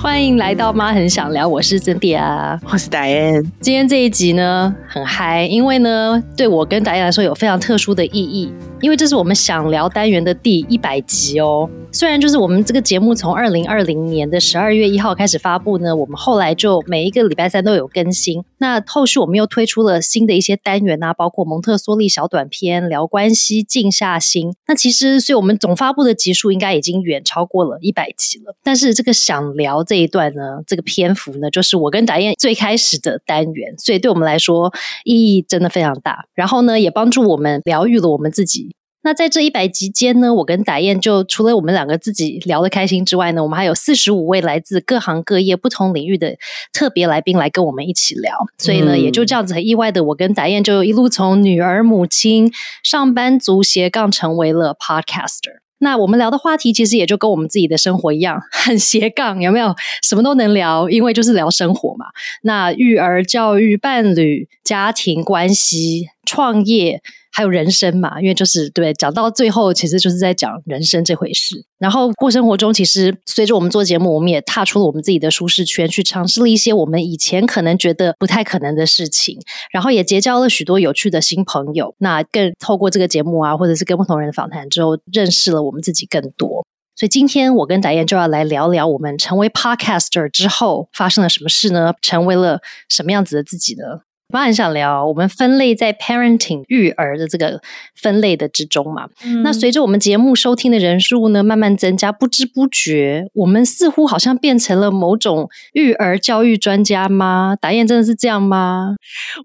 欢迎来到妈很想聊，我是真迪啊，我是 Diane。今天这一集呢很嗨，因为呢对我跟 Diane 来说有非常特殊的意义，因为这是我们想聊单元的第一百集哦。虽然就是我们这个节目从二零二零年的十二月一号开始发布呢，我们后来就每一个礼拜三都有更新。那后续我们又推出了新的一些单元啊，包括蒙特梭利小短片、聊关系、静下心。那其实，所以我们总发布的集数应该已经远超过了一百集了。但是这个想聊这一段呢，这个篇幅呢，就是我跟达燕最开始的单元，所以对我们来说意义真的非常大。然后呢，也帮助我们疗愈了我们自己。那在这一百集间呢，我跟达燕就除了我们两个自己聊得开心之外呢，我们还有四十五位来自各行各业、不同领域的特别来宾来跟我们一起聊。所以呢，也就这样子很意外的，我跟达燕就一路从女儿、母亲、上班族斜杠成为了 podcaster。那我们聊的话题其实也就跟我们自己的生活一样，很斜杠，有没有？什么都能聊，因为就是聊生活嘛。那育儿、教育、伴侣、家庭关系、创业。还有人生嘛，因为就是对，讲到最后，其实就是在讲人生这回事。然后过生活中，其实随着我们做节目，我们也踏出了我们自己的舒适圈，去尝试了一些我们以前可能觉得不太可能的事情。然后也结交了许多有趣的新朋友。那更透过这个节目啊，或者是跟不同人访谈之后，认识了我们自己更多。所以今天我跟达燕就要来聊聊，我们成为 podcaster 之后发生了什么事呢？成为了什么样子的自己呢？我很想聊，我们分类在 parenting 育儿的这个分类的之中嘛。那随着我们节目收听的人数呢慢慢增加，不知不觉，我们似乎好像变成了某种育儿教育专家吗？达燕真的是这样吗？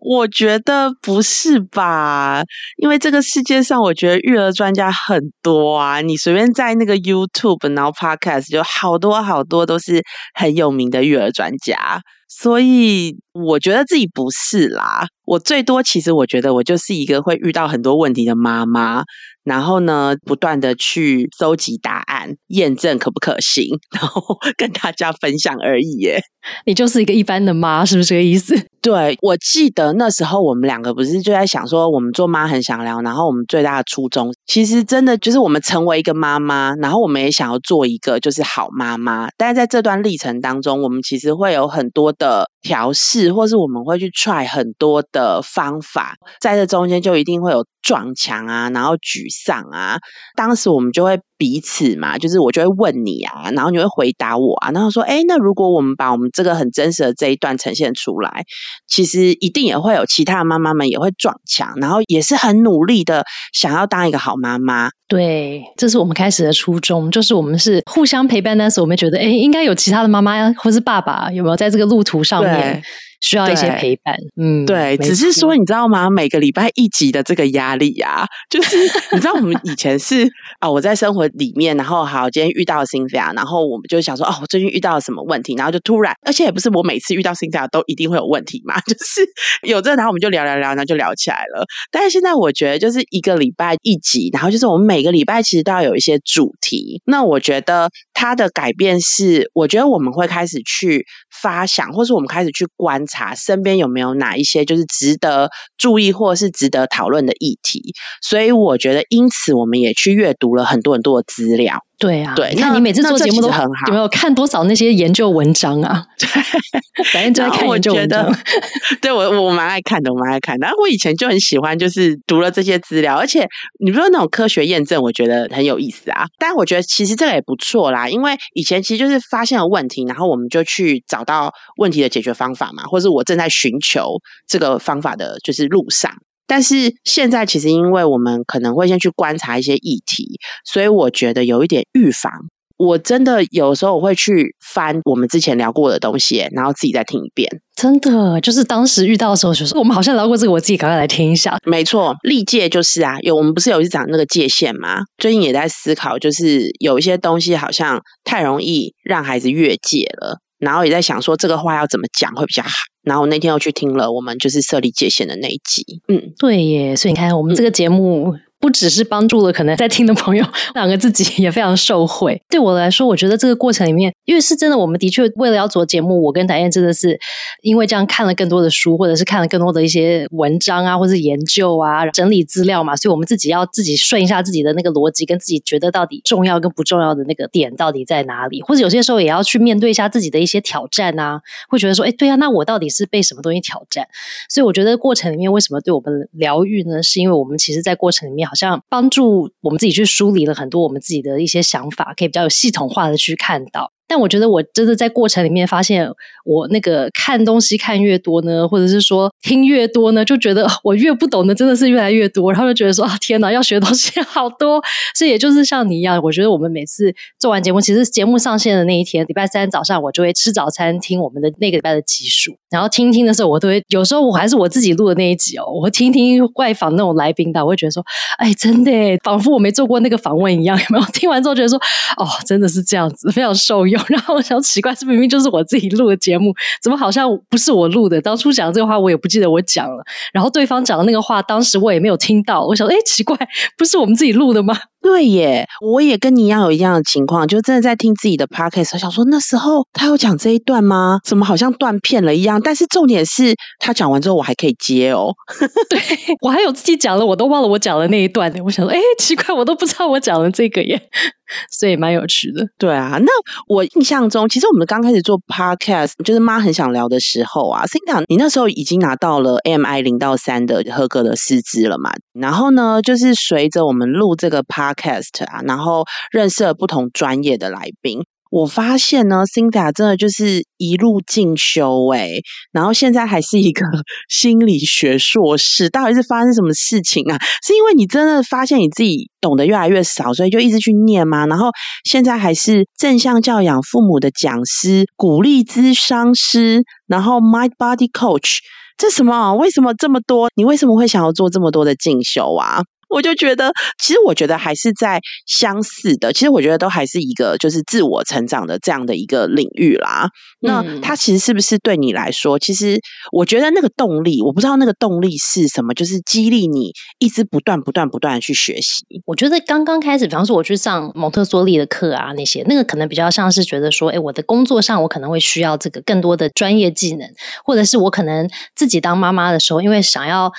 我觉得不是吧，因为这个世界上，我觉得育儿专家很多啊。你随便在那个 YouTube 然后 Podcast，就好多好多都是很有名的育儿专家。所以我觉得自己不是啦，我最多其实我觉得我就是一个会遇到很多问题的妈妈。然后呢，不断的去搜集答案，验证可不可行，然后跟大家分享而已。耶，你就是一个一般的妈，是不是这个意思？对，我记得那时候我们两个不是就在想说，我们做妈很想聊，然后我们最大的初衷，其实真的就是我们成为一个妈妈，然后我们也想要做一个就是好妈妈。但是在这段历程当中，我们其实会有很多的调试，或是我们会去 try 很多的方法，在这中间就一定会有。撞墙啊，然后沮丧啊，当时我们就会。彼此嘛，就是我就会问你啊，然后你会回答我啊，然后说，哎，那如果我们把我们这个很真实的这一段呈现出来，其实一定也会有其他的妈妈们也会撞墙，然后也是很努力的想要当一个好妈妈。对，这是我们开始的初衷，就是我们是互相陪伴。但是我们觉得，哎，应该有其他的妈妈或是爸爸有没有在这个路途上面需要一些陪伴？嗯，对，只是说你知道吗？每个礼拜一集的这个压力啊，就是 你知道我们以前是啊，我在生活。里面，然后好，今天遇到新飞然后我们就想说，哦，我最近遇到了什么问题？然后就突然，而且也不是我每次遇到新飞都一定会有问题嘛，就是有这，然后我们就聊聊聊，然后就聊起来了。但是现在我觉得，就是一个礼拜一集，然后就是我们每个礼拜其实都要有一些主题。那我觉得它的改变是，我觉得我们会开始去发想，或是我们开始去观察查身边有没有哪一些就是值得注意或是值得讨论的议题。所以我觉得，因此我们也去阅读了很多很多的。资料对啊，对，那你每次做节目都很好，有没有看多少那些研究文章啊？反正就在看研究文章。对我，我蛮爱看的，我蛮爱看的。然后我以前就很喜欢，就是读了这些资料，而且你说那种科学验证，我觉得很有意思啊。但我觉得其实这个也不错啦，因为以前其实就是发现了问题，然后我们就去找到问题的解决方法嘛，或者我正在寻求这个方法的，就是路上。但是现在其实，因为我们可能会先去观察一些议题，所以我觉得有一点预防。我真的有时候我会去翻我们之前聊过的东西，然后自己再听一遍。真的，就是当时遇到的时候，就说我们好像聊过这个，我自己赶快来听一下。没错，历届就是啊，有我们不是有一讲那个界限吗？最近也在思考，就是有一些东西好像太容易让孩子越界了。然后也在想说这个话要怎么讲会比较好。然后那天又去听了我们就是设立界限的那一集。嗯，对耶。所以你看，我们这个节目不只是帮助了可能在听的朋友，两个自己也非常受惠。对我来说，我觉得这个过程里面，因为是真的，我们的确为了要做节目，我跟谭燕真的是因为这样看了更多的书，或者是看了更多的一些文章啊，或是研究啊，整理资料嘛，所以我们自己要自己顺一下自己的那个逻辑，跟自己觉得到底重要跟不重要的那个点到底在哪里，或者有些时候也要去面对一下自己的一些挑战啊，会觉得说，哎，对啊，那我到底是被什么东西挑战？所以我觉得过程里面为什么对我们疗愈呢？是因为我们其实，在过程里面好像帮助我们自己去梳理了很多我们自己的一些想法，可以比较有系统化的去看到。但我觉得我真的在过程里面发现，我那个看东西看越多呢，或者是说听越多呢，就觉得我越不懂的真的是越来越多，然后就觉得说啊天哪，要学的东西 好多。所以也就是像你一样，我觉得我们每次做完节目，其实节目上线的那一天，礼拜三早上我就会吃早餐听我们的那个礼拜的集数，然后听听的时候，我都会有时候我还是我自己录的那一集哦，我听听外访那种来宾的，我会觉得说，哎，真的仿佛我没做过那个访问一样，有没有？听完之后觉得说，哦，真的是这样子，非常受用。然后我想奇怪，这明明就是我自己录的节目，怎么好像不是我录的？当初讲这个话，我也不记得我讲了。然后对方讲的那个话，当时我也没有听到。我想，哎，奇怪，不是我们自己录的吗？对耶，我也跟你一样有一样的情况，就真的在听自己的 podcast，想说那时候他有讲这一段吗？怎么好像断片了一样？但是重点是他讲完之后，我还可以接哦。对我还有自己讲了，我都忘了我讲了那一段。我想说，哎，奇怪，我都不知道我讲了这个耶。所以蛮有趣的，对啊。那我印象中，其实我们刚开始做 podcast，就是妈很想聊的时候啊。，Sinta，你那时候已经拿到了 MI 零到三的合格的师资了嘛？然后呢，就是随着我们录这个 podcast 啊，然后认识了不同专业的来宾。我发现呢，Cinda 真的就是一路进修哎，然后现在还是一个 心理学硕士，到底是发生什么事情啊？是因为你真的发现你自己懂得越来越少，所以就一直去念吗？然后现在还是正向教养父母的讲师、鼓励咨商师，然后 Mind Body Coach，这什么？为什么这么多？你为什么会想要做这么多的进修啊？我就觉得，其实我觉得还是在相似的。其实我觉得都还是一个就是自我成长的这样的一个领域啦。那它其实是不是对你来说，其实我觉得那个动力，我不知道那个动力是什么，就是激励你一直不断、不断、不断的去学习。我觉得刚刚开始，比方说我去上蒙特梭利的课啊，那些那个可能比较像是觉得说，哎，我的工作上我可能会需要这个更多的专业技能，或者是我可能自己当妈妈的时候，因为想要。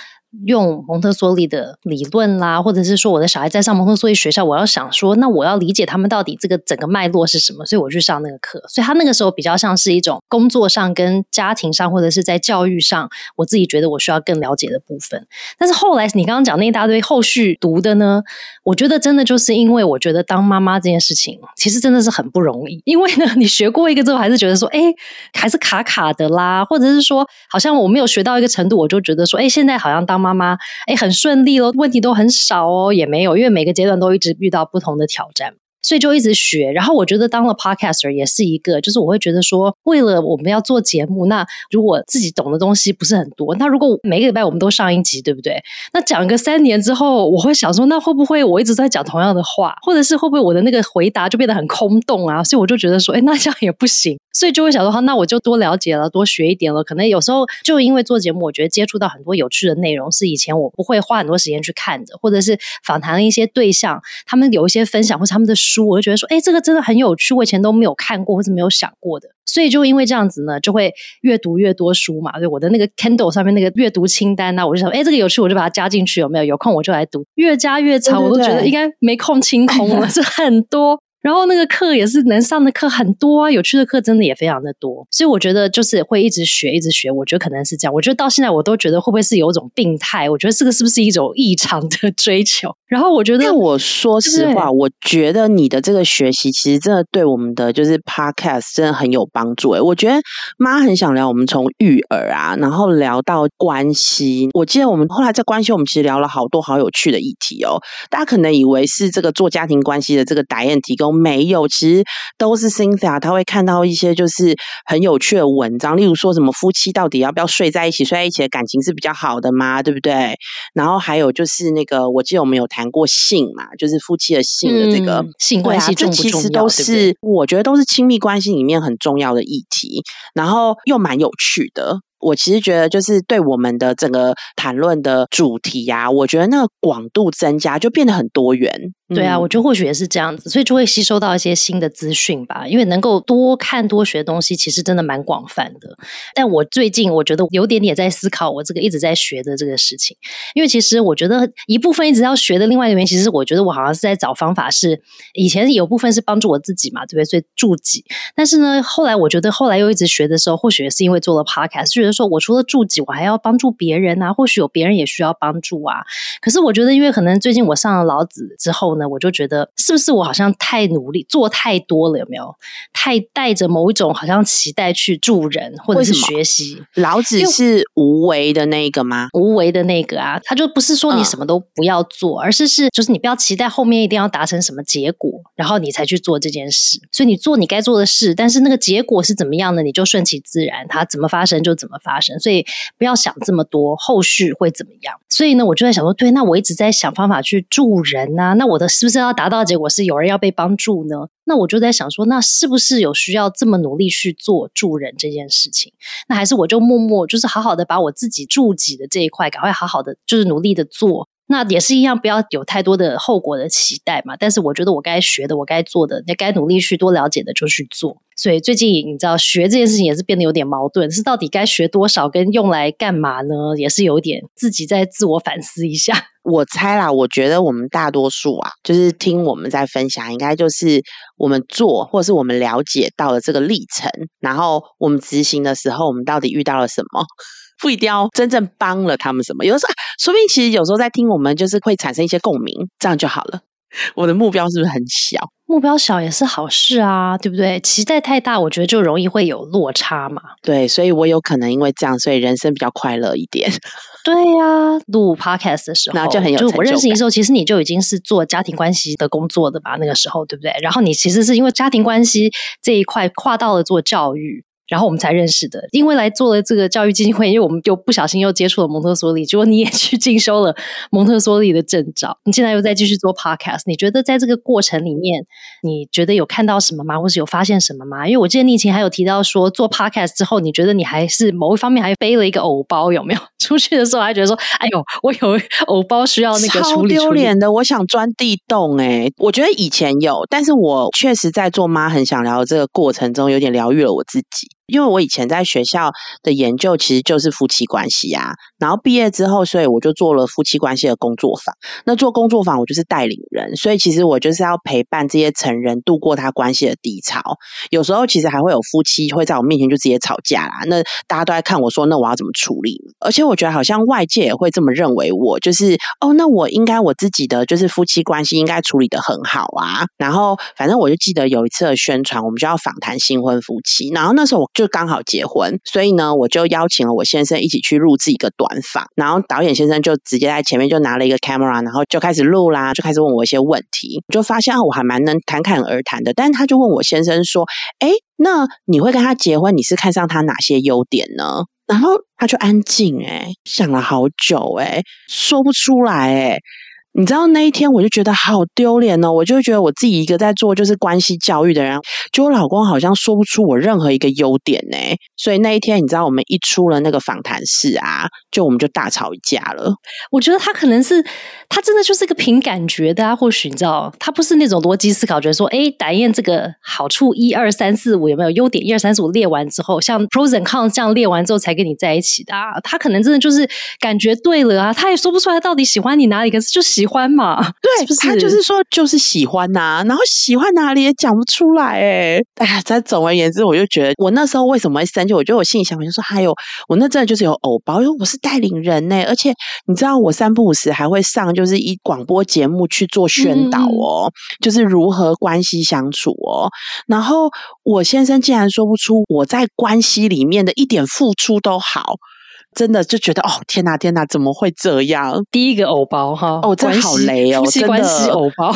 用蒙特梭利的理论啦，或者是说我的小孩在上蒙特梭利学校，我要想说，那我要理解他们到底这个整个脉络是什么，所以我去上那个课。所以他那个时候比较像是一种工作上跟家庭上，或者是在教育上，我自己觉得我需要更了解的部分。但是后来你刚刚讲那一大堆后续读的呢，我觉得真的就是因为我觉得当妈妈这件事情其实真的是很不容易，因为呢你学过一个之后，还是觉得说，哎，还是卡卡的啦，或者是说好像我没有学到一个程度，我就觉得说，哎，现在好像当。妈妈，哎，很顺利哦，问题都很少哦，也没有，因为每个阶段都一直遇到不同的挑战。所以就一直学，然后我觉得当了 podcaster 也是一个，就是我会觉得说，为了我们要做节目，那如果自己懂的东西不是很多，那如果每个礼拜我们都上一集，对不对？那讲个三年之后，我会想说，那会不会我一直在讲同样的话，或者是会不会我的那个回答就变得很空洞啊？所以我就觉得说，哎，那这样也不行，所以就会想说，那我就多了解了，多学一点了。可能有时候就因为做节目，我觉得接触到很多有趣的内容，是以前我不会花很多时间去看的，或者是访谈的一些对象，他们有一些分享或者他们的书，我就觉得说，哎，这。个真的很有趣，我以前都没有看过或者没有想过的，所以就因为这样子呢，就会越读越多书嘛。就我的那个 Kindle 上面那个阅读清单呢，我就想，哎，这个有趣，我就把它加进去，有没有？有空我就来读，越加越长，我都觉得应该没空清空了，是很多。然后那个课也是能上的课很多啊，有趣的课真的也非常的多，所以我觉得就是会一直学，一直学。我觉得可能是这样。我觉得到现在我都觉得会不会是有一种病态？我觉得这个是不是一种异常的追求？然后我觉得，我说实话，我觉得你的这个学习其实真的对我们的就是 podcast 真的很有帮助。哎，我觉得妈很想聊我们从育儿啊，然后聊到关系。我记得我们后来在关系，我们其实聊了好多好有趣的议题哦。大家可能以为是这个做家庭关系的这个答案提供。没有，其实都是 Cynthia，他会看到一些就是很有趣的文章，例如说什么夫妻到底要不要睡在一起，睡在一起的感情是比较好的吗？对不对？然后还有就是那个，我记得我们有谈过性嘛，就是夫妻的性的这个性关系重不重要？都是我觉得都是亲密关系里面很重要的议题，然后又蛮有趣的。我其实觉得就是对我们的整个谈论的主题呀，我觉得那个广度增加，就变得很多元。对啊，我觉得或许也是这样子，所以就会吸收到一些新的资讯吧。因为能够多看多学东西，其实真的蛮广泛的。但我最近我觉得有点点在思考我这个一直在学的这个事情，因为其实我觉得一部分一直要学的，另外一个原因，其实我觉得我好像是在找方法，是以前有部分是帮助我自己嘛，对不对？所以助己。但是呢，后来我觉得后来又一直学的时候，或许也是因为做了 podcast，觉得说我除了助己，我还要帮助别人啊。或许有别人也需要帮助啊。可是我觉得，因为可能最近我上了老子之后呢，我就觉得。是不是我好像太努力做太多了？有没有太带着某一种好像期待去助人或者是学习？老子是无为的那个吗？无为的那个啊，他就不是说你什么都不要做，而是是就是你不要期待后面一定要达成什么结果，然后你才去做这件事。所以你做你该做的事，但是那个结果是怎么样的，你就顺其自然，它怎么发生就怎么发生。所以不要想这么多，后续会怎么样？所以呢，我就在想说，对，那我一直在想方法去助人啊，那我的是不是要达到？结果是有人要被帮助呢，那我就在想说，那是不是有需要这么努力去做助人这件事情？那还是我就默默就是好好的把我自己助己的这一块，赶快好好的就是努力的做。那也是一样，不要有太多的后果的期待嘛。但是我觉得我该学的，我该做的，也该努力去多了解的，就去做。所以最近你知道学这件事情也是变得有点矛盾，是到底该学多少，跟用来干嘛呢？也是有点自己在自我反思一下。我猜啦，我觉得我们大多数啊，就是听我们在分享，应该就是我们做，或者是我们了解到了这个历程，然后我们执行的时候，我们到底遇到了什么？不一定要真正帮了他们什么，有的时候说不定其实有时候在听我们，就是会产生一些共鸣，这样就好了。我的目标是不是很小？目标小也是好事啊，对不对？期待太大，我觉得就容易会有落差嘛。对，所以我有可能因为这样，所以人生比较快乐一点。对呀，录 podcast 的时候，那就很有。就我认识你的时候，其实你就已经是做家庭关系的工作的吧？那个时候，对不对？然后你其实是因为家庭关系这一块跨到了做教育。然后我们才认识的，因为来做了这个教育基金会，因为我们就不小心又接触了蒙特梭利，结果你也去进修了蒙特梭利的证照，你现在又在继续做 podcast，你觉得在这个过程里面，你觉得有看到什么吗？或是有发现什么吗？因为我记得你以前还有提到说，做 podcast 之后，你觉得你还是某一方面还背了一个偶包，有没有？出去的时候还觉得说，哎呦，我有偶包需要那个超丢脸的，我想钻地洞哎，我觉得以前有，但是我确实在做妈很想聊的这个过程中，有点疗愈了我自己。因为我以前在学校的研究其实就是夫妻关系啊，然后毕业之后，所以我就做了夫妻关系的工作坊。那做工作坊，我就是带领人，所以其实我就是要陪伴这些成人度过他关系的低潮。有时候其实还会有夫妻会在我面前就直接吵架啦，那大家都在看我说，那我要怎么处理？而且我觉得好像外界也会这么认为，我就是哦，那我应该我自己的就是夫妻关系应该处理的很好啊。然后反正我就记得有一次的宣传，我们就要访谈新婚夫妻，然后那时候我。就刚好结婚，所以呢，我就邀请了我先生一起去录制一个短访。然后导演先生就直接在前面就拿了一个 camera，然后就开始录啦，就开始问我一些问题。就发现我还蛮能侃侃而谈的。但是他就问我先生说：“哎，那你会跟他结婚？你是看上他哪些优点呢？”然后他就安静，哎，想了好久，哎，说不出来，哎。你知道那一天我就觉得好丢脸哦，我就觉得我自己一个在做就是关系教育的人，就我老公好像说不出我任何一个优点呢。所以那一天你知道我们一出了那个访谈室啊，就我们就大吵一架了。我觉得他可能是他真的就是一个凭感觉的，啊，或许你知道他不是那种逻辑思考，觉得说哎，打燕这个好处一二三四五有没有优点一二三四五列完之后，像 pros and cons 这样列完之后才跟你在一起的啊。他可能真的就是感觉对了啊，他也说不出来到底喜欢你哪里，可是就喜。喜欢嘛？对，他就是说，就是喜欢呐。然后喜欢哪里也讲不出来，哎，哎呀，在总而言之，我就觉得我那时候为什么会生气？我觉得我心里想，我就说，还有我那真的就是有偶包，因为我是带领人呢。而且你知道，我三不五时还会上，就是以广播节目去做宣导哦，就是如何关系相处哦。然后我先生竟然说不出我在关系里面的一点付出都好。真的就觉得哦，天哪，天哪，怎么会这样？第一个偶包哈，哦，真的好雷哦，夫妻关系偶包。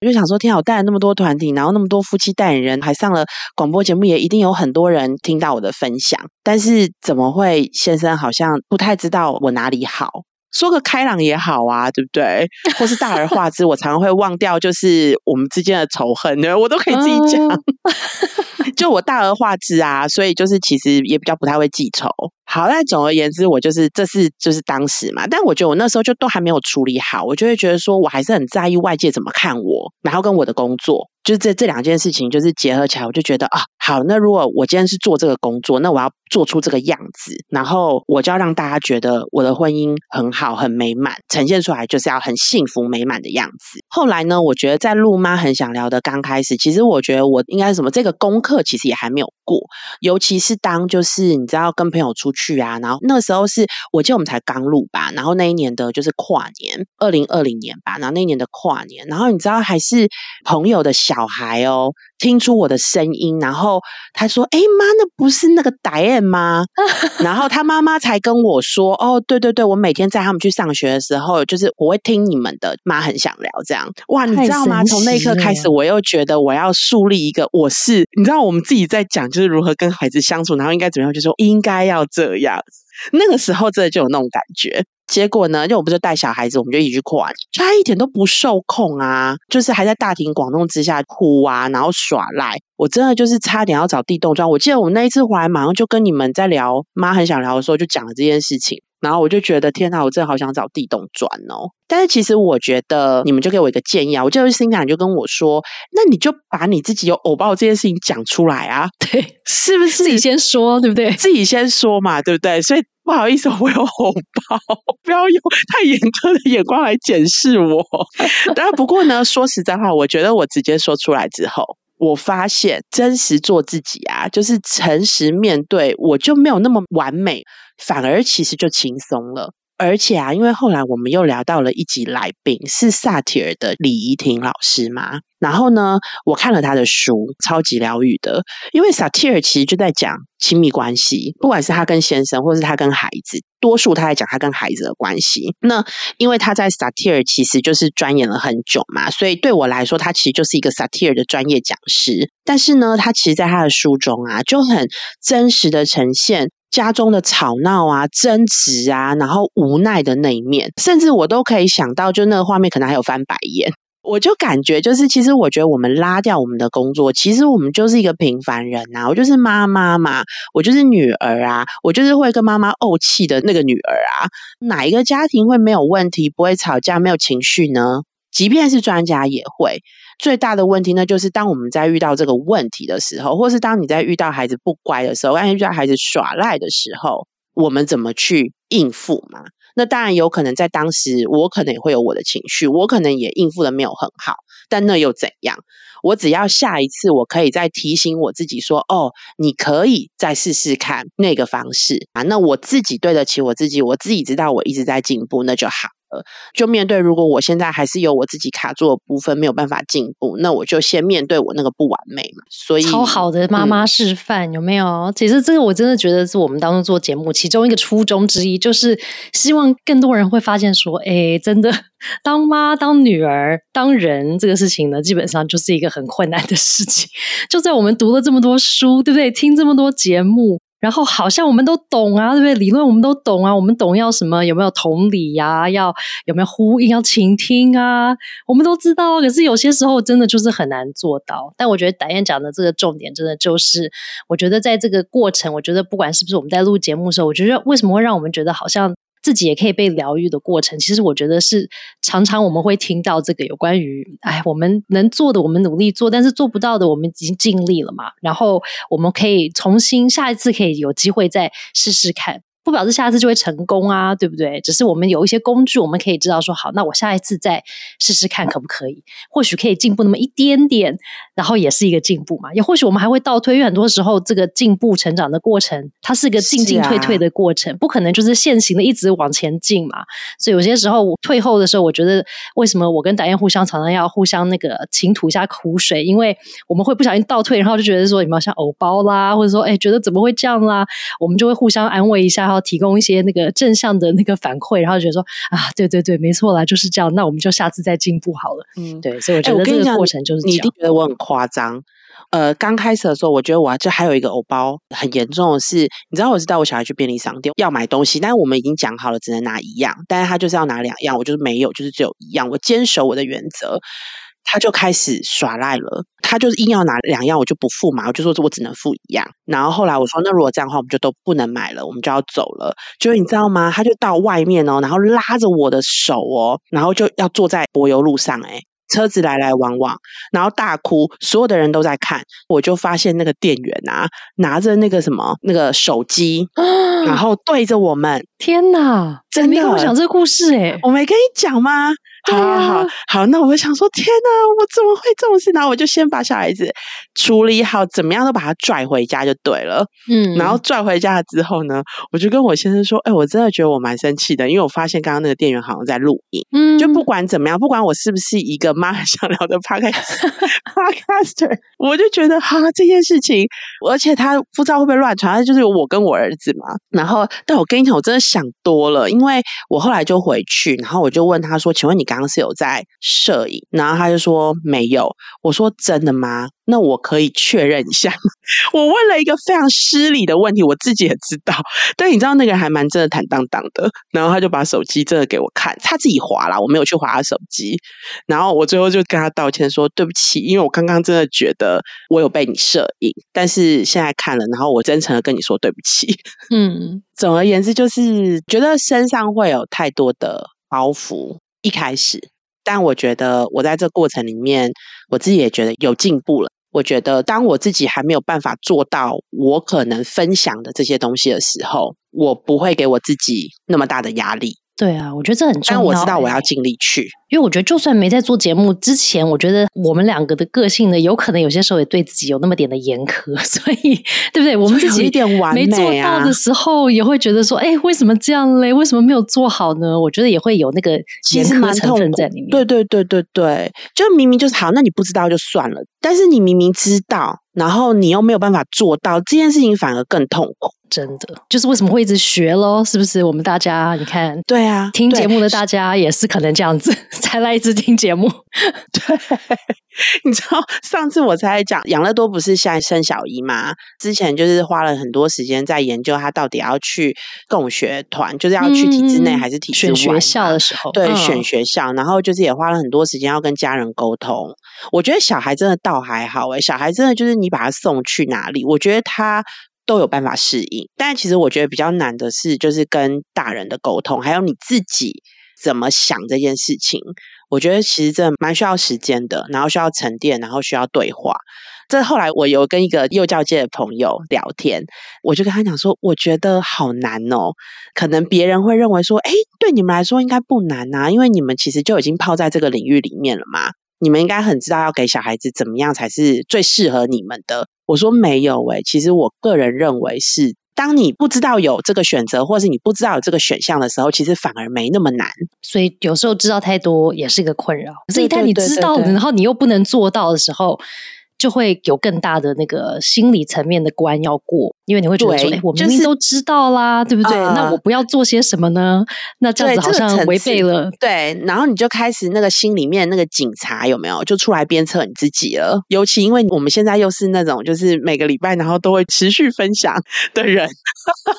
我 就想说，天啊，我带了那么多团体，然后那么多夫妻代言人，还上了广播节目，也一定有很多人听到我的分享。但是怎么会先生好像不太知道我哪里好？说个开朗也好啊，对不对？或是大而化之，我常常会忘掉，就是我们之间的仇恨呢，我都可以自己讲。就我大而化之啊，所以就是其实也比较不太会记仇。好，但总而言之，我就是这是就是当时嘛，但我觉得我那时候就都还没有处理好，我就会觉得说我还是很在意外界怎么看我，然后跟我的工作。就这这两件事情，就是结合起来，我就觉得啊，好，那如果我今天是做这个工作，那我要做出这个样子，然后我就要让大家觉得我的婚姻很好、很美满，呈现出来就是要很幸福美满的样子。后来呢，我觉得在陆妈很想聊的刚开始，其实我觉得我应该是什么，这个功课其实也还没有过，尤其是当就是你知道跟朋友出去啊，然后那时候是我记得我们才刚录吧，然后那一年的就是跨年，二零二零年吧，然后那一年的跨年，然后你知道还是朋友的小孩哦，听出我的声音，然后他说：“哎妈，那不是那个 Diane 吗？” 然后他妈妈才跟我说：“哦，对对对，我每天在他们去上学的时候，就是我会听你们的，妈很想聊这样。”哇，你知道吗？从那一刻开始，我又觉得我要树立一个我是，你知道我们自己在讲就是如何跟孩子相处，然后应该怎么样，就说应该要这样。那个时候真的就有那种感觉。结果呢？就我们就带小孩子，我们就一起去跨年，他一点都不受控啊，就是还在大庭广众之下哭啊，然后耍赖。我真的就是差点要找地洞钻。我记得我那一次回来，马上就跟你们在聊，妈很想聊的时候，就讲了这件事情。然后我就觉得天哪，我真的好想找地洞钻哦。但是其实我觉得你们就给我一个建议啊，我就是心想就跟我说，那你就把你自己有偶包这件事情讲出来啊，对，是不是自己先说，对不对？自己先说嘛，对不对？所以。不好意思，我有红包，不要用太严苛的眼光来检视我。当然，不过呢，说实在话，我觉得我直接说出来之后，我发现真实做自己啊，就是诚实面对，我就没有那么完美，反而其实就轻松了。而且啊，因为后来我们又聊到了一集来宾是萨提尔的李怡婷老师嘛，然后呢，我看了他的书，超级疗愈的。因为萨提尔其实就在讲亲密关系，不管是他跟先生，或是他跟孩子，多数他在讲他跟孩子的关系。那因为他在萨提尔其实就是钻研了很久嘛，所以对我来说，他其实就是一个萨提尔的专业讲师。但是呢，他其实在他的书中啊，就很真实的呈现。家中的吵闹啊、争执啊，然后无奈的那一面，甚至我都可以想到，就那个画面可能还有翻白眼。我就感觉，就是其实我觉得我们拉掉我们的工作，其实我们就是一个平凡人呐。我就是妈妈嘛，我就是女儿啊，我就是会跟妈妈怄气的那个女儿啊。哪一个家庭会没有问题、不会吵架、没有情绪呢？即便是专家也会。最大的问题呢，就是当我们在遇到这个问题的时候，或是当你在遇到孩子不乖的时候，遇到孩子耍赖的时候，我们怎么去应付嘛？那当然有可能在当时，我可能也会有我的情绪，我可能也应付的没有很好，但那又怎样？我只要下一次，我可以再提醒我自己说：“哦，你可以再试试看那个方式啊。”那我自己对得起我自己，我自己知道我一直在进步，那就好。呃，就面对，如果我现在还是有我自己卡住的部分，没有办法进步，那我就先面对我那个不完美嘛。所以，超好的妈妈示范有没有？其实这个我真的觉得是我们当中做节目其中一个初衷之一，就是希望更多人会发现说，哎，真的当妈、当女儿、当人这个事情呢，基本上就是一个很困难的事情。就在我们读了这么多书，对不对？听这么多节目。然后好像我们都懂啊，对不对？理论我们都懂啊，我们懂要什么？有没有同理呀？要有没有呼应？要倾听啊？我们都知道。可是有些时候真的就是很难做到。但我觉得导演讲的这个重点，真的就是，我觉得在这个过程，我觉得不管是不是我们在录节目的时候，我觉得为什么会让我们觉得好像。自己也可以被疗愈的过程，其实我觉得是常常我们会听到这个有关于，哎，我们能做的我们努力做，但是做不到的我们已经尽力了嘛。然后我们可以重新下一次可以有机会再试试看。不表示下次就会成功啊，对不对？只是我们有一些工具，我们可以知道说，好，那我下一次再试试看可不可以？或许可以进步那么一点点，然后也是一个进步嘛。也或许我们还会倒退，因为很多时候这个进步成长的过程，它是个进进退退的过程，不可能就是现行的一直往前进嘛。所以有些时候我退后的时候，我觉得为什么我跟导演互相常常要互相那个倾吐一下苦水，因为我们会不小心倒退，然后就觉得说有没有像藕包啦，或者说哎觉得怎么会这样啦，我们就会互相安慰一下。然后提供一些那个正向的那个反馈，然后觉得说啊，对对对，没错啦，就是这样。那我们就下次再进步好了。嗯，对，所以我觉得这个过程就是你一定觉得我很夸张。呃，刚开始的时候，我觉得我这还有一个偶包很严重的是，你知道，我是带我小孩去便利商店要买东西，但是我们已经讲好了，只能拿一样，但是他就是要拿两样，我就是没有，就是只有一样，我坚守我的原则。他就开始耍赖了，他就是硬要拿两样，我就不付嘛，我就说我只能付一样。然后后来我说，那如果这样的话，我们就都不能买了，我们就要走了。就你知道吗？他就到外面哦，然后拉着我的手哦，然后就要坐在柏油路上，哎。车子来来往往，然后大哭，所有的人都在看，我就发现那个店员啊，拿着那个什么那个手机，然后对着我们，天哪！真的，我讲这个故事哎，我没跟你讲吗？好好好，那我就想说，天哪，我怎么会这种事？然后我就先把小孩子处理好，怎么样都把他拽回家就对了。嗯，然后拽回家了之后呢，我就跟我先生说，哎，我真的觉得我蛮生气的，因为我发现刚刚那个店员好像在录影。嗯，就不管怎么样，不管我是不是一个妈想聊的 podcaster，我就觉得哈这件事情，而且他不知道会不会乱传，他就是我跟我儿子嘛。然后，但我跟你讲，我真的想多了，因为我后来就回去，然后我就问他说，请问你？刚刚是有在摄影，然后他就说没有。我说真的吗？那我可以确认一下。我问了一个非常失礼的问题，我自己也知道。但你知道那个人还蛮真的坦荡荡的，然后他就把手机真的给我看，他自己划啦，我没有去划他手机。然后我最后就跟他道歉说对不起，因为我刚刚真的觉得我有被你摄影，但是现在看了，然后我真诚的跟你说对不起。嗯，总而言之就是觉得身上会有太多的包袱。一开始，但我觉得我在这过程里面，我自己也觉得有进步了。我觉得，当我自己还没有办法做到我可能分享的这些东西的时候，我不会给我自己那么大的压力。对啊，我觉得这很重要。但我知道我要尽力去，因为我觉得就算没在做节目之前，我觉得我们两个的个性呢，有可能有些时候也对自己有那么点的严苛，所以对不对？我们自己一点完没做到的时候，也会觉得说，哎，为什么这样嘞？为什么没有做好呢？我觉得也会有那个严苛成分在里面。对对对对对，就明明就是好，那你不知道就算了，但是你明明知道，然后你又没有办法做到这件事情，反而更痛苦。真的，就是为什么会一直学喽？是不是？我们大家，你看，对啊，听节目的大家也是可能这样子 才来一直听节目。对，你知道上次我才讲养乐多不是现在生小姨吗？之前就是花了很多时间在研究他到底要去共学团，就是要去体制内还是体制外学校的时候，对，选学校，然后就是也花了很多时间要跟家人沟通。我觉得小孩真的倒还好哎，小孩真的就是你把他送去哪里，我觉得他。都有办法适应，但其实我觉得比较难的是，就是跟大人的沟通，还有你自己怎么想这件事情。我觉得其实这蛮需要时间的，然后需要沉淀，然后需要对话。这后来我有跟一个幼教界的朋友聊天，我就跟他讲说，我觉得好难哦。可能别人会认为说，哎，对你们来说应该不难啊，因为你们其实就已经泡在这个领域里面了嘛。你们应该很知道要给小孩子怎么样才是最适合你们的。我说没有诶，其实我个人认为是，当你不知道有这个选择，或是你不知道有这个选项的时候，其实反而没那么难。所以有时候知道太多也是个困扰。可是，一旦你知道，然后你又不能做到的时候。就会有更大的那个心理层面的关要过，因为你会觉得说，哎，我明明都知道啦，对不对？那我不要做些什么呢？那这样子好像违背了。对，然后你就开始那个心里面那个警察有没有就出来鞭策你自己了？尤其因为我们现在又是那种就是每个礼拜然后都会持续分享的人，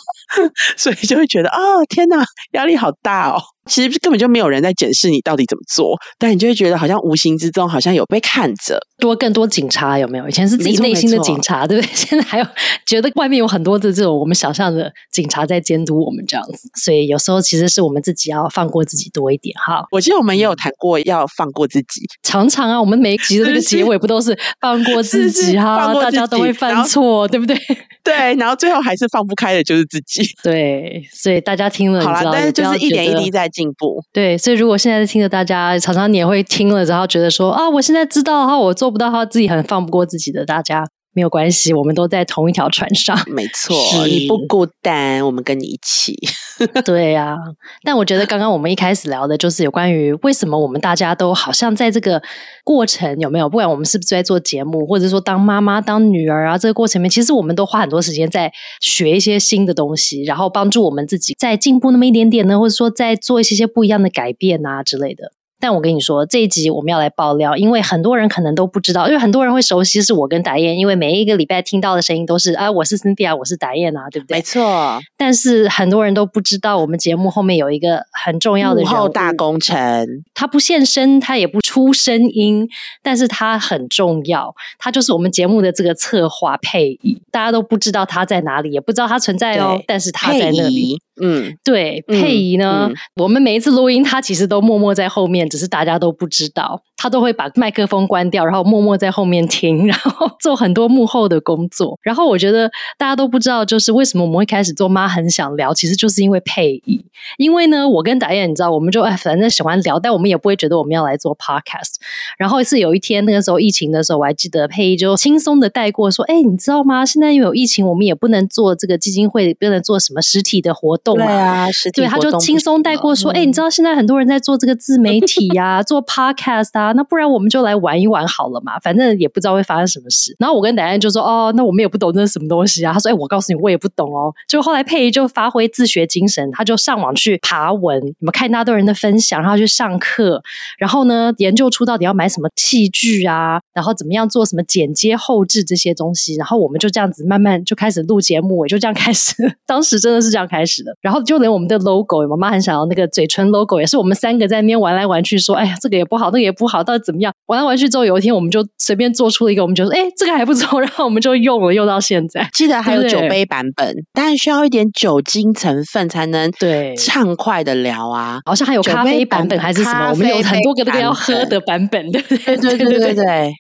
所以就会觉得啊，天哪，压力好大哦。其实根本就没有人在检视你到底怎么做，但你就会觉得好像无形之中好像有被看着，多更多警察有没有？以前是自己内心的警察，对不对？现在还有觉得外面有很多的这种我们想象的警察在监督我们这样子，所以有时候其实是我们自己要放过自己多一点哈。我记得我们也有谈过要放过自己，常常啊，我们每一集的那个结尾不都是放过自己哈？大家都会犯错，对不对？对，然后最后还是放不开的就是自己。对，所以大家听了，好了，但是就是一点一滴在进步。对，所以如果现在听着大家常常你也会听了，然后觉得说啊，我现在知道，的话，我做不到，他，自己很放不过自己的，大家。没有关系，我们都在同一条船上。没错，你不孤单，我们跟你一起。对呀，但我觉得刚刚我们一开始聊的就是有关于为什么我们大家都好像在这个过程有没有？不管我们是不是在做节目，或者说当妈妈、当女儿啊，这个过程里面，其实我们都花很多时间在学一些新的东西，然后帮助我们自己再进步那么一点点呢，或者说再做一些些不一样的改变啊之类的。但我跟你说，这一集我们要来爆料，因为很多人可能都不知道，因为很多人会熟悉是我跟达燕，因为每一个礼拜听到的声音都是啊，我是 Cynthia，我是达燕啊，对不对？没错。但是很多人都不知道，我们节目后面有一个很重要的幕后大工程，他不现身，他也不出声音，但是他很重要，他就是我们节目的这个策划配仪，大家都不知道他在哪里，也不知道他存在哦，但是他在那里。嗯，对，佩仪呢，我们每一次录音，他其实都默默在后面，只是大家都不知道，他都会把麦克风关掉，然后默默在后面听，然后 做很多幕后的工作。然后我觉得大家都不知道，就是为什么我们会开始做妈很想聊，其实就是因为佩仪。因为呢，我跟导演，你知道，我们就哎，反正喜欢聊，但我们也不会觉得我们要来做 podcast。然后是有一天那个时候疫情的时候，我还记得佩仪就轻松的带过说：“哎，你知道吗？现在因为有疫情，我们也不能做这个基金会，不能做什么实体的活动。”对啊，对，他就轻松带过说：“哎，你知道现在很多人在做这个自媒体呀，做 podcast 啊，那不然我们就来玩一玩好了嘛，反正也不知道会发生什么事。”然后我跟奶奶就说：“哦，那我们也不懂这是什么东西啊。”他说：“哎，我告诉你，我也不懂哦。”就后来佩仪就发挥自学精神，他就上网去爬文，你们看一大堆人的分享，然后去上课，然后呢研究出到底要买什么器具啊，然后怎么样做什么剪接后置这些东西，然后我们就这样子慢慢就开始录节目，也就这样开始。当时真的是这样开始的，然后。就连我们的 logo，妈妈很想要那个嘴唇 logo，也是我们三个在那边玩来玩去，说，哎呀，这个也不好，那个也不好，到底怎么样？玩来玩去之后，有一天我们就随便做出了一个，我们就说，哎，这个还不错，然后我们就用了，用到现在。记得还有酒杯版本，但需要一点酒精成分才能对畅快的聊啊。好像还有咖啡版本还是什么？我们有很多个那个要喝的版本，对不对？对对对对。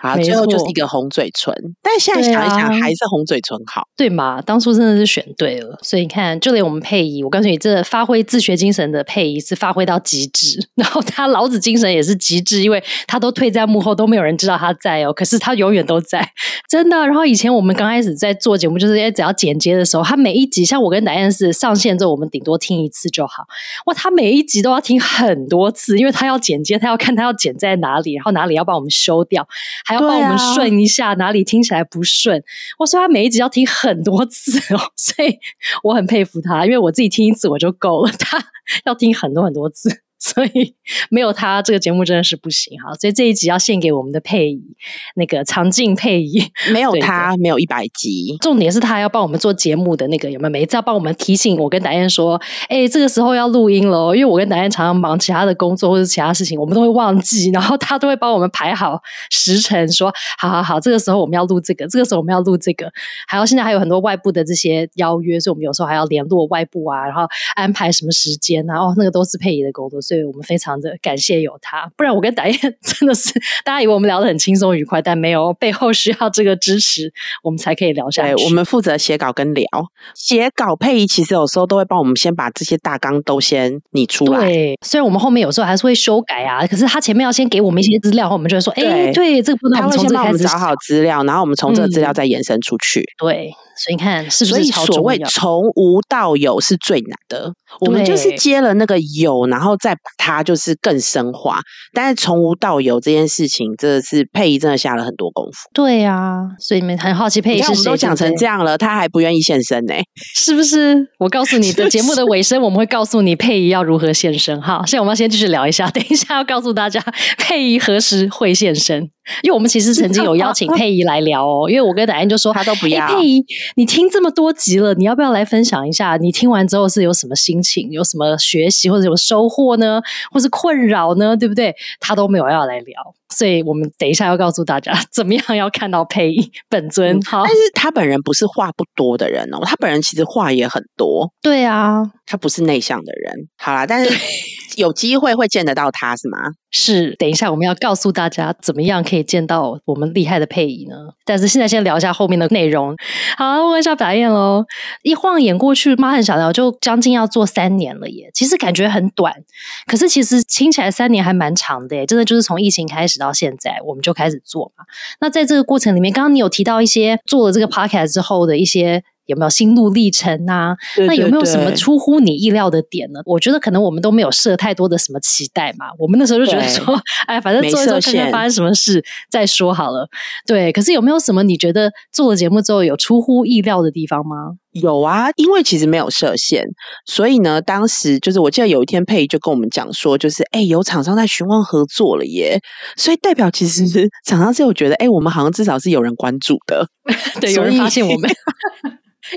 好，最后就是一个红嘴唇，但现在想一想，还是红嘴唇好，对嘛？当初真的是选对了，所以你看，就连我我们配仪，我告诉你，这。发挥自学精神的配仪是发挥到极致，然后他老子精神也是极致，因为他都退在幕后，都没有人知道他在哦。可是他永远都在，真的。然后以前我们刚开始在做节目，就是只要剪接的时候，他每一集像我跟导演是上线之后，我们顶多听一次就好。哇，他每一集都要听很多次，因为他要剪接，他要看他要剪在哪里，然后哪里要帮我们修掉，还要帮我们顺一下哪里听起来不顺。我说他每一集要听很多次哦，所以我很佩服他，因为我自己听一次我就。够了，他 要听很多很多次。所以没有他，这个节目真的是不行哈。所以这一集要献给我们的配仪，那个常静配仪。没有他，没有一百集。重点是他要帮我们做节目的那个有没有？每一次要帮我们提醒我跟达燕说，哎，这个时候要录音了。因为我跟达燕常常忙其他的工作或者其他事情，我们都会忘记。然后他都会帮我们排好时辰，说好好好，这个时候我们要录这个，这个时候我们要录这个。还有现在还有很多外部的这些邀约，所以我们有时候还要联络外部啊，然后安排什么时间啊。哦，那个都是配仪的工作。所以我们非常的感谢有他，不然我跟达燕 真的是大家以为我们聊得很轻松愉快，但没有背后需要这个支持，我们才可以聊下去。我们负责写稿跟聊，写稿配仪其实有时候都会帮我们先把这些大纲都先拟出来。对，虽然我们后面有时候还是会修改啊，可是他前面要先给我们一些资料，我们就会说，哎，对，这个不能，他会先帮我们找好资料，然后我们从这个资料再延伸出去。对。所以你看，是不是所谓从无到有是最难的？我们就是接了那个有，然后再把它就是更深化。但是从无到有这件事情，真的是佩仪真的下了很多功夫。对啊，所以你们很好奇佩仪是谁？都讲成这样了，他还不愿意现身呢？是不是？我告诉你的节目的尾声，我们会告诉你佩仪要如何现身。哈，现在我们要先继续聊一下，等一下要告诉大家佩仪何时会现身。因为我们其实曾经有邀请佩仪来聊哦，因为我跟戴安就说他都不要。佩仪，你听这么多集了，你要不要来分享一下？你听完之后是有什么心情？有什么学习或者有收获呢？或是困扰呢？对不对？他都没有要来聊，所以我们等一下要告诉大家怎么样要看到配音本尊。好，但是他本人不是话不多的人哦，他本人其实话也很多。对啊，他不是内向的人。好啦，但是有机会会见得到他是吗？是，等一下我们要告诉大家怎么样可以见到我们厉害的配音呢？但是现在先聊一下后面的内容。好，问一下白燕喽。一晃眼过去，妈很想聊，就将近要做三年了耶。其实感觉很短，可是其实听起来三年还蛮长的耶。真的就是从疫情开始到现在，我们就开始做嘛。那在这个过程里面，刚刚你有提到一些做了这个 podcast 之后的一些。有没有心路历程啊？那有没有什么出乎你意料的点呢？我觉得可能我们都没有设太多的什么期待嘛。我们那时候就觉得说，哎，反正做一做看看发生什么事再说好了。对，可是有没有什么你觉得做了节目之后有出乎意料的地方吗？有啊，因为其实没有设限，所以呢，当时就是我记得有一天佩就跟我们讲说，就是哎，有厂商在询问合作了耶，所以代表其实厂商是有觉得，哎，我们好像至少是有人关注的，对，有人发现我们。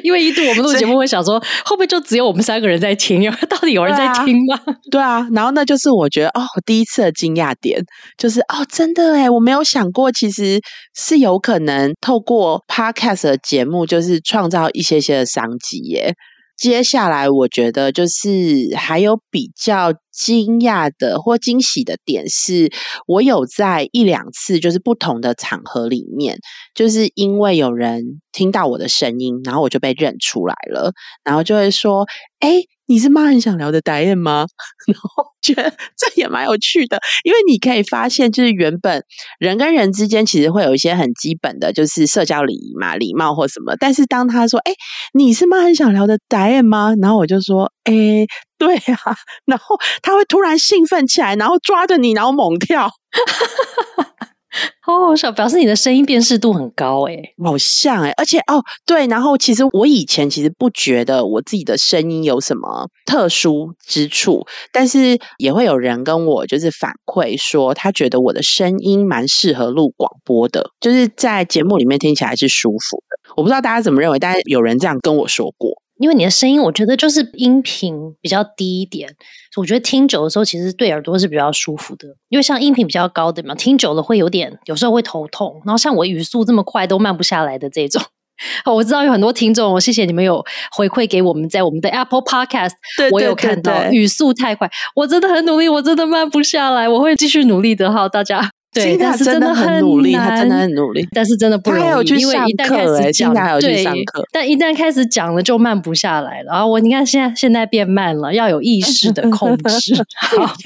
因为一度我们录节目会想说，会不会就只有我们三个人在听？到底有人在听吗？对啊，然后那就是我觉得哦，第一次的惊讶点就是哦，真的哎，我没有想过，其实是有可能透过 podcast 的节目，就是创造一些些的商机耶。接下来，我觉得就是还有比较惊讶的或惊喜的点，是我有在一两次就是不同的场合里面，就是因为有人听到我的声音，然后我就被认出来了，然后就会说：“哎。”你是妈很想聊的导演吗？然后觉得这也蛮有趣的，因为你可以发现，就是原本人跟人之间其实会有一些很基本的，就是社交礼仪嘛，礼貌或什么。但是当他说：“哎，你是妈很想聊的导演吗？”然后我就说：“哎，对啊。”然后他会突然兴奋起来，然后抓着你，然后猛跳。好好笑，表示你的声音辨识度很高哎，好像哎，而且哦对，然后其实我以前其实不觉得我自己的声音有什么特殊之处，但是也会有人跟我就是反馈说，他觉得我的声音蛮适合录广播的，就是在节目里面听起来是舒服的。我不知道大家怎么认为，但是有人这样跟我说过。因为你的声音，我觉得就是音频比较低一点，我觉得听久的时候其实对耳朵是比较舒服的。因为像音频比较高的嘛，听久了会有点，有时候会头痛。然后像我语速这么快都慢不下来的这种，我知道有很多听众，我谢谢你们有回馈给我们，在我们的 Apple Podcast，我有看到语速太快，我真的很努力，我真的慢不下来，我会继续努力的哈，大家。对，但是真的很努力，他真的很努力，但是真的不容易，因为一旦开始讲，还有去上课，但一旦开始讲了就慢不下来了。然后我你看现在现在变慢了，要有意识的控制。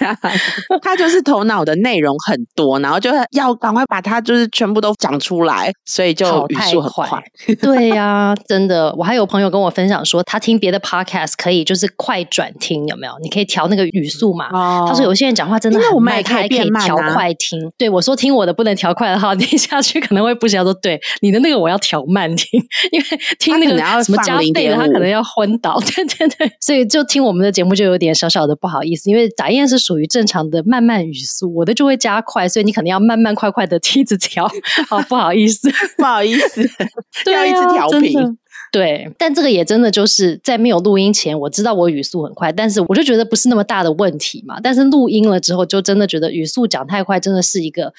他就是头脑的内容很多，然后就要赶快把它就是全部都讲出来，所以就语速很快。对呀，真的，我还有朋友跟我分享说，他听别的 podcast 可以就是快转听，有没有？你可以调那个语速嘛。他说有些人讲话真的很慢，他还可以调快听。对。我说听我的不能调快的话，听下去可能会不行。说对你的那个我要调慢听，因为听那个什么加倍的，他可能要昏倒。对对对，所以就听我们的节目就有点小小的不好意思，因为打燕是属于正常的慢慢语速，我的就会加快，所以你可能要慢慢快快的一直调。好，不好意思，不好意思，要一直调频。对，但这个也真的就是在没有录音前，我知道我语速很快，但是我就觉得不是那么大的问题嘛。但是录音了之后，就真的觉得语速讲太快，真的是一个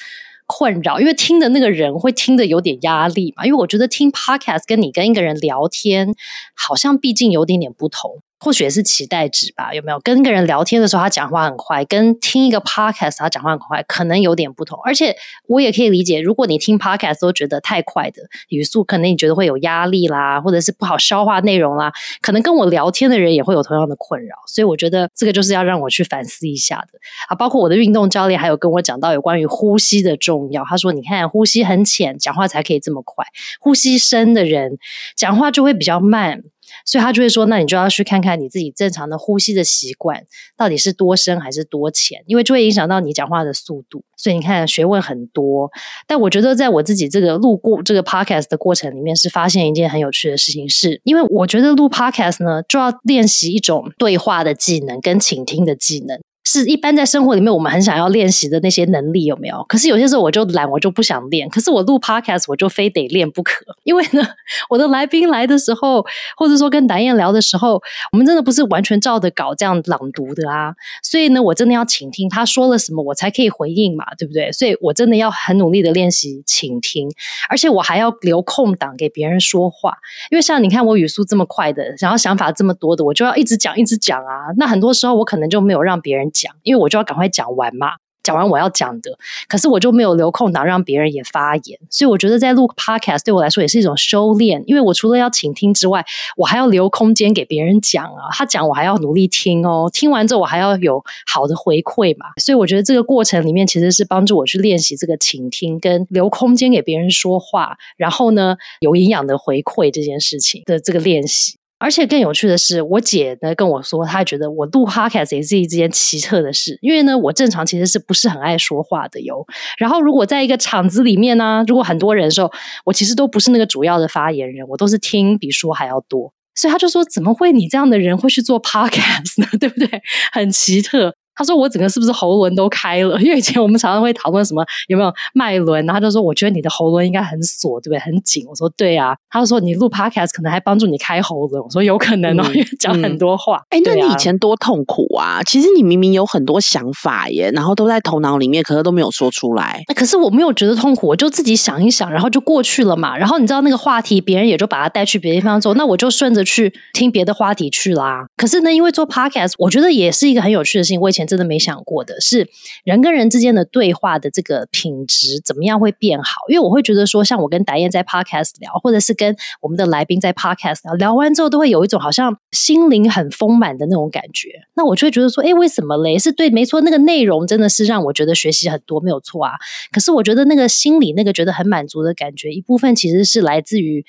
困扰，因为听的那个人会听的有点压力嘛。因为我觉得听 podcast 跟你跟一个人聊天，好像毕竟有点点不同。或许也是期待值吧，有没有？跟一个人聊天的时候，他讲话很快，跟听一个 podcast 他讲话很快，可能有点不同。而且我也可以理解，如果你听 podcast 都觉得太快的语速，可能你觉得会有压力啦，或者是不好消化内容啦，可能跟我聊天的人也会有同样的困扰。所以我觉得这个就是要让我去反思一下的啊。包括我的运动教练还有跟我讲到有关于呼吸的重要，他说：“你看，呼吸很浅，讲话才可以这么快；呼吸深的人讲话就会比较慢。”所以他就会说，那你就要去看看你自己正常的呼吸的习惯到底是多深还是多浅，因为就会影响到你讲话的速度。所以你看，学问很多。但我觉得，在我自己这个录过这个 podcast 的过程里面，是发现一件很有趣的事情，是因为我觉得录 podcast 呢，就要练习一种对话的技能跟倾听的技能。是一般在生活里面我们很想要练习的那些能力有没有？可是有些时候我就懒，我就不想练。可是我录 podcast 我就非得练不可，因为呢，我的来宾来的时候，或者说跟达燕聊的时候，我们真的不是完全照着稿这样朗读的啊。所以呢，我真的要倾听他说了什么，我才可以回应嘛，对不对？所以我真的要很努力的练习倾听，而且我还要留空档给别人说话。因为像你看我语速这么快的，然后想法这么多的，我就要一直讲一直讲啊。那很多时候我可能就没有让别人。讲，因为我就要赶快讲完嘛。讲完我要讲的，可是我就没有留空档让别人也发言，所以我觉得在录 podcast 对我来说也是一种修炼，因为我除了要倾听之外，我还要留空间给别人讲啊，他讲我还要努力听哦，听完之后我还要有好的回馈嘛，所以我觉得这个过程里面其实是帮助我去练习这个倾听跟留空间给别人说话，然后呢有营养的回馈这件事情的这个练习。而且更有趣的是，我姐呢跟我说，她觉得我录 podcast 也是一件奇特的事，因为呢，我正常其实是不是很爱说话的哟。然后如果在一个场子里面呢，如果很多人的时候，我其实都不是那个主要的发言人，我都是听比说还要多。所以他就说，怎么会你这样的人会去做 podcast 呢？对不对？很奇特。他说我整个是不是喉轮都开了？因为以前我们常常会讨论什么有没有脉轮，然后他就说我觉得你的喉轮应该很锁，对不对？很紧。我说对啊。他就说你录 podcast 可能还帮助你开喉轮。我说有可能哦，因为讲很多话。哎，那你以前多痛苦啊！其实你明明有很多想法耶，然后都在头脑里面，可是都没有说出来。可是我没有觉得痛苦，我就自己想一想，然后就过去了嘛。然后你知道那个话题，别人也就把它带去别的地方做，那我就顺着去听别的话题去啦。可是呢，因为做 podcast，我觉得也是一个很有趣的事情。我以前真的没想过。的是人跟人之间的对话的这个品质怎么样会变好？因为我会觉得说，像我跟达燕在 podcast 聊，或者是跟我们的来宾在 podcast 聊，聊完之后都会有一种好像心灵很丰满的那种感觉。那我就会觉得说，哎，为什么嘞？是对，没错，那个内容真的是让我觉得学习很多，没有错啊。可是我觉得那个心里那个觉得很满足的感觉，一部分其实是来自于。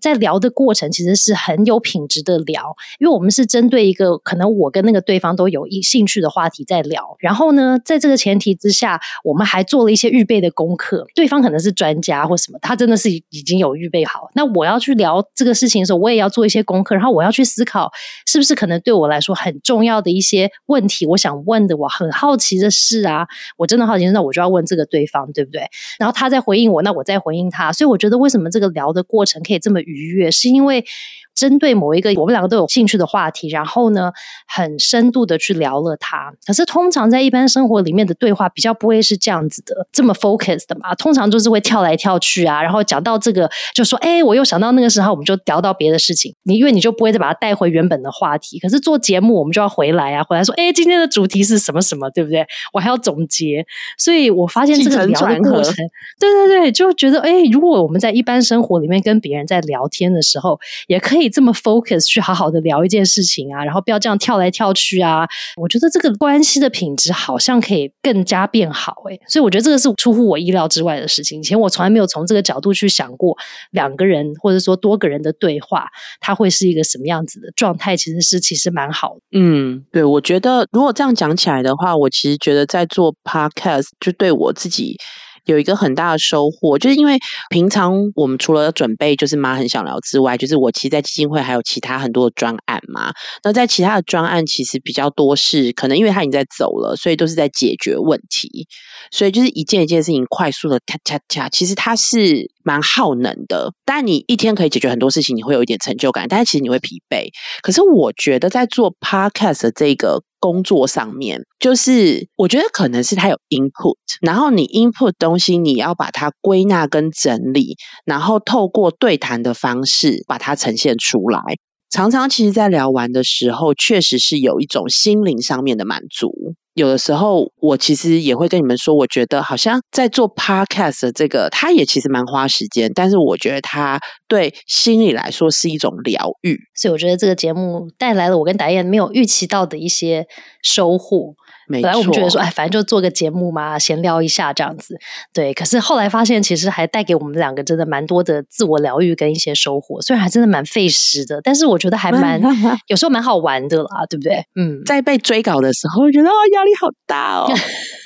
在聊的过程其实是很有品质的聊，因为我们是针对一个可能我跟那个对方都有一兴趣的话题在聊。然后呢，在这个前提之下，我们还做了一些预备的功课。对方可能是专家或什么，他真的是已经有预备好。那我要去聊这个事情的时候，我也要做一些功课。然后我要去思考，是不是可能对我来说很重要的一些问题，我想问的，我很好奇的事啊，我真的好奇，那我就要问这个对方，对不对？然后他在回应我，那我再回应他。所以我觉得，为什么这个聊的过程可以这么？愉悦，是因为。针对某一个我们两个都有兴趣的话题，然后呢，很深度的去聊了它。可是通常在一般生活里面的对话比较不会是这样子的，这么 focus 的嘛。通常就是会跳来跳去啊，然后讲到这个就说，哎，我又想到那个时候，我们就聊到别的事情。你因为你就不会再把它带回原本的话题。可是做节目我们就要回来啊，回来说，哎，今天的主题是什么什么，对不对？我还要总结。所以我发现这个聊的过程，对对对，就觉得，哎，如果我们在一般生活里面跟别人在聊天的时候，也可以。可以这么 focus 去好好的聊一件事情啊，然后不要这样跳来跳去啊。我觉得这个关系的品质好像可以更加变好诶，所以我觉得这个是出乎我意料之外的事情。以前我从来没有从这个角度去想过，两个人或者说多个人的对话，它会是一个什么样子的状态？其实是其实蛮好的。嗯，对，我觉得如果这样讲起来的话，我其实觉得在做 podcast 就对我自己。有一个很大的收获，就是因为平常我们除了准备就是妈很想聊之外，就是我其实，在基金会还有其他很多的专案嘛。那在其他的专案，其实比较多是可能因为他已经在走了，所以都是在解决问题，所以就是一件一件事情快速的恰恰恰，其实它是蛮耗能的。但你一天可以解决很多事情，你会有一点成就感，但是其实你会疲惫。可是我觉得在做 podcast 这个。工作上面，就是我觉得可能是他有 input，然后你 input 东西，你要把它归纳跟整理，然后透过对谈的方式把它呈现出来。常常其实，在聊完的时候，确实是有一种心灵上面的满足。有的时候，我其实也会跟你们说，我觉得好像在做 podcast 这个，它也其实蛮花时间，但是我觉得它对心理来说是一种疗愈。所以我觉得这个节目带来了我跟达燕没有预期到的一些收获。本来我们觉得说，哎，反正就做个节目嘛，闲聊一下这样子。对，可是后来发现，其实还带给我们两个真的蛮多的自我疗愈跟一些收获。虽然还真的蛮费时的，但是我觉得还蛮 有时候蛮好玩的啦，对不对？嗯，在被追稿的时候，觉得哦，压力好大哦。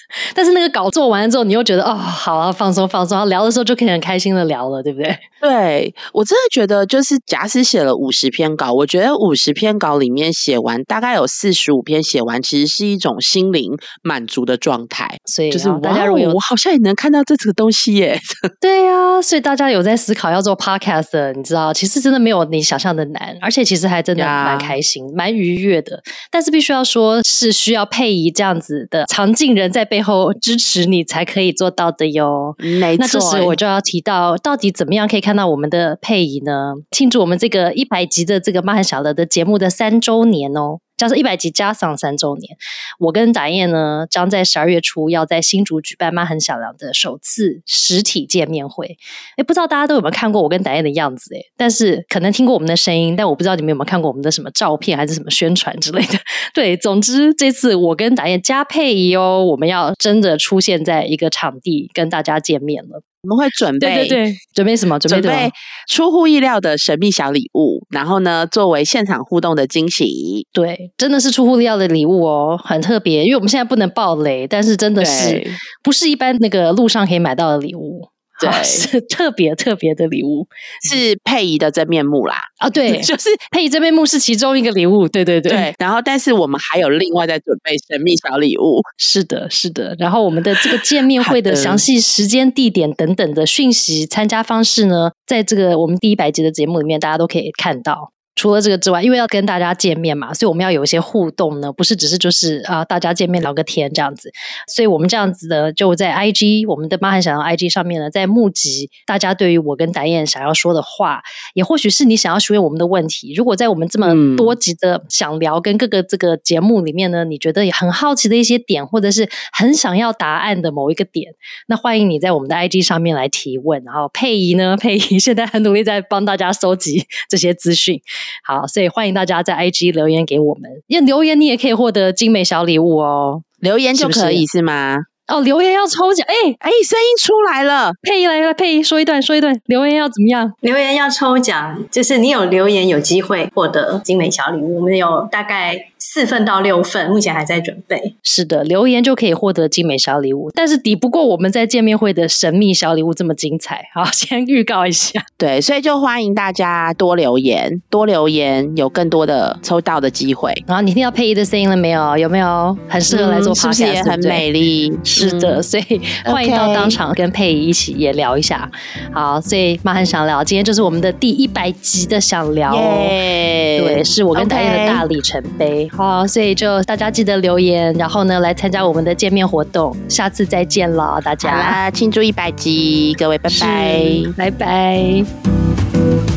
但是那个稿做完了之后，你又觉得哦，好啊，放松放松，聊的时候就可以很开心的聊了，对不对？对我真的觉得，就是假使写了五十篇稿，我觉得五十篇稿里面写完，大概有四十五篇写完，其实是一种心灵满足的状态。所以就是大家如果我好像也能看到这个东西耶。对呀，所以大家有在思考要做 podcast，你知道，其实真的没有你想象的难，而且其实还真的蛮开心、蛮愉悦的。但是必须要说，是需要配以这样子的常进人在背后支持你才可以做到的哟。没错，那这时我就要提到，到底怎么样可以看到我们的配仪呢？庆祝我们这个一百集的这个《妈很小乐》的节目的三周年哦。加上一百集加上三周年，我跟达燕呢将在十二月初要在新竹举办《妈很响亮》的首次实体见面会。哎，不知道大家都有没有看过我跟达燕的样子？哎，但是可能听过我们的声音，但我不知道你们有没有看过我们的什么照片还是什么宣传之类的。对，总之这次我跟达燕加配仪哦，我们要真的出现在一个场地跟大家见面了。我们会准备，对对对，准备什么？准备出乎意料的神秘小礼物，然后呢，作为现场互动的惊喜。对，真的是出乎意料的礼物哦，很特别。因为我们现在不能爆雷，但是真的是不是一般那个路上可以买到的礼物。对，是特别特别的礼物，是佩仪的真面目啦。啊，对，就是佩仪真面目是其中一个礼物。对对对。然后，但是我们还有另外在准备神秘小礼物。是的，是的。然后，我们的这个见面会的 详细时间、地点等等的讯息、参加方式呢，在这个我们第一百集的节目里面，大家都可以看到。除了这个之外，因为要跟大家见面嘛，所以我们要有一些互动呢，不是只是就是啊，大家见面聊个天这样子。所以我们这样子的就在 IG，我们的妈很想要 IG 上面呢，在募集大家对于我跟达燕想要说的话，也或许是你想要询问我们的问题。如果在我们这么多集的想聊跟各个这个节目里面呢，你觉得也很好奇的一些点，或者是很想要答案的某一个点，那欢迎你在我们的 IG 上面来提问。然后佩仪呢，佩仪现在很努力在帮大家收集这些资讯。好，所以欢迎大家在 IG 留言给我们，因为留言你也可以获得精美小礼物哦，留言就可以是吗？哦，留言要抽奖，哎哎，声音出来了，配音来了，配音说一段，说一段，留言要怎么样？留言要抽奖，就是你有留言有机会获得精美小礼物，我们有大概。四份到六份，目前还在准备。是的，留言就可以获得精美小礼物，但是抵不过我们在见面会的神秘小礼物这么精彩。好，先预告一下。对，所以就欢迎大家多留言，多留言，有更多的抽到的机会。然后你听到佩仪的声音了没有？有没有很适合来做？是不是也很美丽？是的，所以欢迎到当场跟佩仪一起也聊一下。好，所以妈很想聊，今天就是我们的第一百集的想聊。对，是我跟大家的大里程碑。好，所以就大家记得留言，然后呢来参加我们的见面活动，下次再见了，大家。好啦，庆祝一百集，各位拜拜，拜拜。